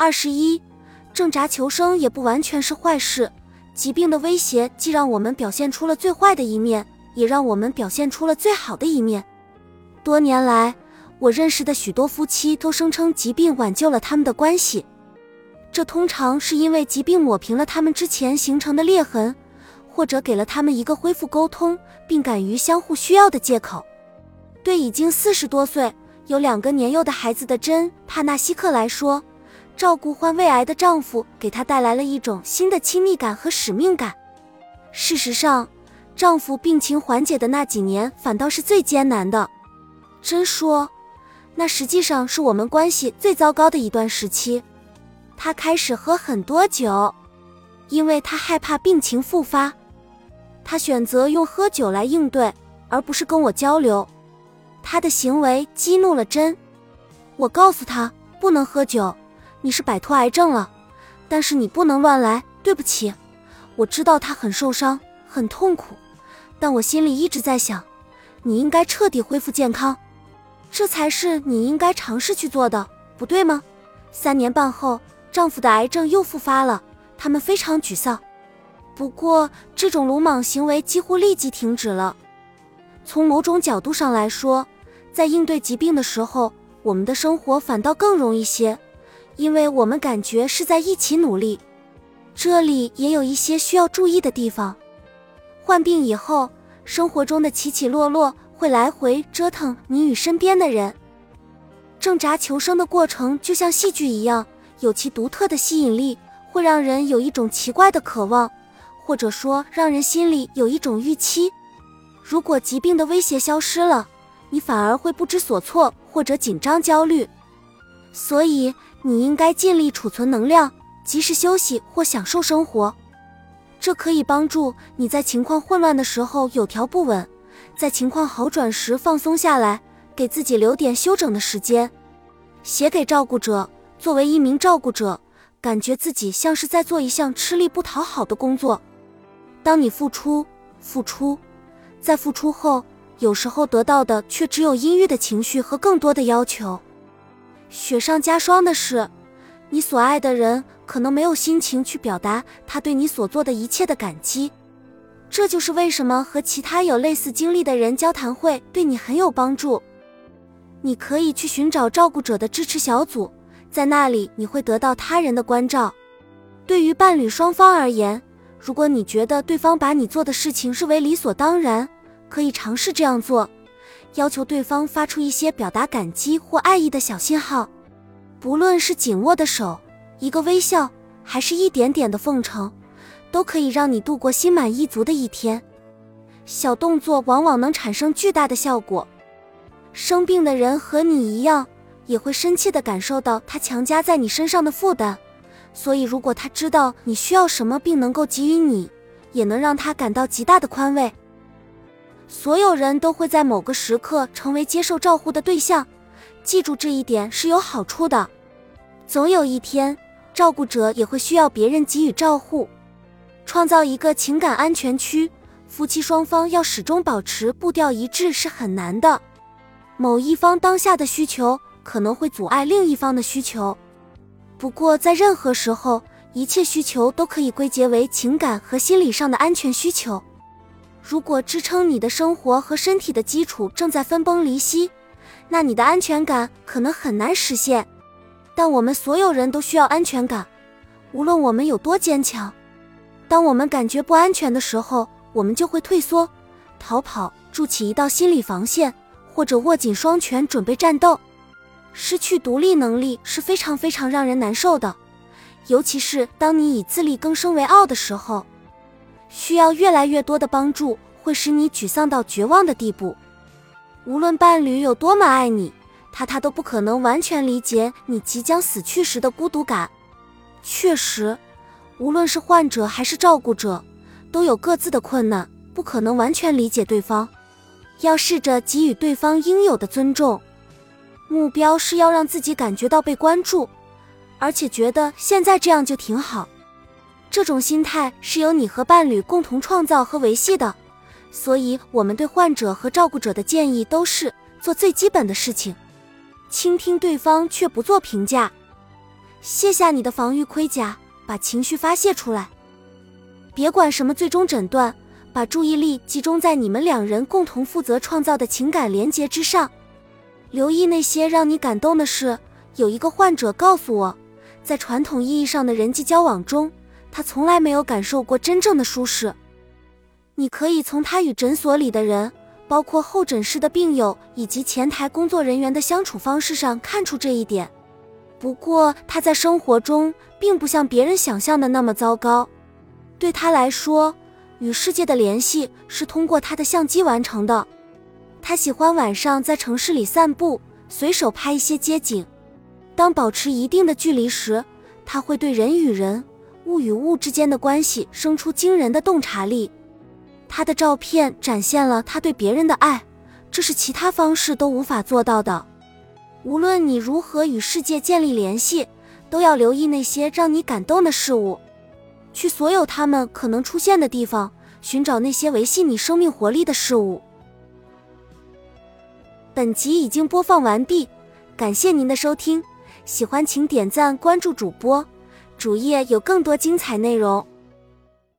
二十一，挣扎求生也不完全是坏事。疾病的威胁既让我们表现出了最坏的一面，也让我们表现出了最好的一面。多年来，我认识的许多夫妻都声称疾病挽救了他们的关系，这通常是因为疾病抹平了他们之前形成的裂痕，或者给了他们一个恢复沟通并敢于相互需要的借口。对已经四十多岁、有两个年幼的孩子的珍·帕纳西克来说，照顾患胃癌的丈夫给她带来了一种新的亲密感和使命感。事实上，丈夫病情缓解的那几年反倒是最艰难的。真说，那实际上是我们关系最糟糕的一段时期。他开始喝很多酒，因为他害怕病情复发。他选择用喝酒来应对，而不是跟我交流。他的行为激怒了珍。我告诉他不能喝酒。你是摆脱癌症了，但是你不能乱来。对不起，我知道他很受伤，很痛苦，但我心里一直在想，你应该彻底恢复健康，这才是你应该尝试去做的，不对吗？三年半后，丈夫的癌症又复发了，他们非常沮丧。不过，这种鲁莽行为几乎立即停止了。从某种角度上来说，在应对疾病的时候，我们的生活反倒更容易些。因为我们感觉是在一起努力，这里也有一些需要注意的地方。患病以后，生活中的起起落落会来回折腾你与身边的人。挣扎求生的过程就像戏剧一样，有其独特的吸引力，会让人有一种奇怪的渴望，或者说让人心里有一种预期。如果疾病的威胁消失了，你反而会不知所措或者紧张焦虑。所以。你应该尽力储存能量，及时休息或享受生活，这可以帮助你在情况混乱的时候有条不紊，在情况好转时放松下来，给自己留点休整的时间。写给照顾者，作为一名照顾者，感觉自己像是在做一项吃力不讨好的工作。当你付出、付出，在付出后，有时候得到的却只有阴郁的情绪和更多的要求。雪上加霜的是，你所爱的人可能没有心情去表达他对你所做的一切的感激。这就是为什么和其他有类似经历的人交谈会对你很有帮助。你可以去寻找照顾者的支持小组，在那里你会得到他人的关照。对于伴侣双方而言，如果你觉得对方把你做的事情视为理所当然，可以尝试这样做。要求对方发出一些表达感激或爱意的小信号，不论是紧握的手、一个微笑，还是一点点的奉承，都可以让你度过心满意足的一天。小动作往往能产生巨大的效果。生病的人和你一样，也会深切地感受到他强加在你身上的负担，所以如果他知道你需要什么，并能够给予你，也能让他感到极大的宽慰。所有人都会在某个时刻成为接受照护的对象，记住这一点是有好处的。总有一天，照顾者也会需要别人给予照护。创造一个情感安全区，夫妻双方要始终保持步调一致是很难的。某一方当下的需求可能会阻碍另一方的需求。不过，在任何时候，一切需求都可以归结为情感和心理上的安全需求。如果支撑你的生活和身体的基础正在分崩离析，那你的安全感可能很难实现。但我们所有人都需要安全感，无论我们有多坚强。当我们感觉不安全的时候，我们就会退缩、逃跑，筑起一道心理防线，或者握紧双拳准备战斗。失去独立能力是非常非常让人难受的，尤其是当你以自力更生为傲的时候。需要越来越多的帮助，会使你沮丧到绝望的地步。无论伴侣有多么爱你，他他都不可能完全理解你即将死去时的孤独感。确实，无论是患者还是照顾者，都有各自的困难，不可能完全理解对方。要试着给予对方应有的尊重。目标是要让自己感觉到被关注，而且觉得现在这样就挺好。这种心态是由你和伴侣共同创造和维系的，所以我们对患者和照顾者的建议都是做最基本的事情，倾听对方却不做评价。卸下你的防御盔甲，把情绪发泄出来。别管什么最终诊断，把注意力集中在你们两人共同负责创造的情感连结之上。留意那些让你感动的事。有一个患者告诉我，在传统意义上的人际交往中，他从来没有感受过真正的舒适。你可以从他与诊所里的人，包括候诊室的病友以及前台工作人员的相处方式上看出这一点。不过，他在生活中并不像别人想象的那么糟糕。对他来说，与世界的联系是通过他的相机完成的。他喜欢晚上在城市里散步，随手拍一些街景。当保持一定的距离时，他会对人与人、物与物之间的关系生出惊人的洞察力。他的照片展现了他对别人的爱，这是其他方式都无法做到的。无论你如何与世界建立联系，都要留意那些让你感动的事物，去所有他们可能出现的地方，寻找那些维系你生命活力的事物。本集已经播放完毕，感谢您的收听，喜欢请点赞关注主播，主页有更多精彩内容。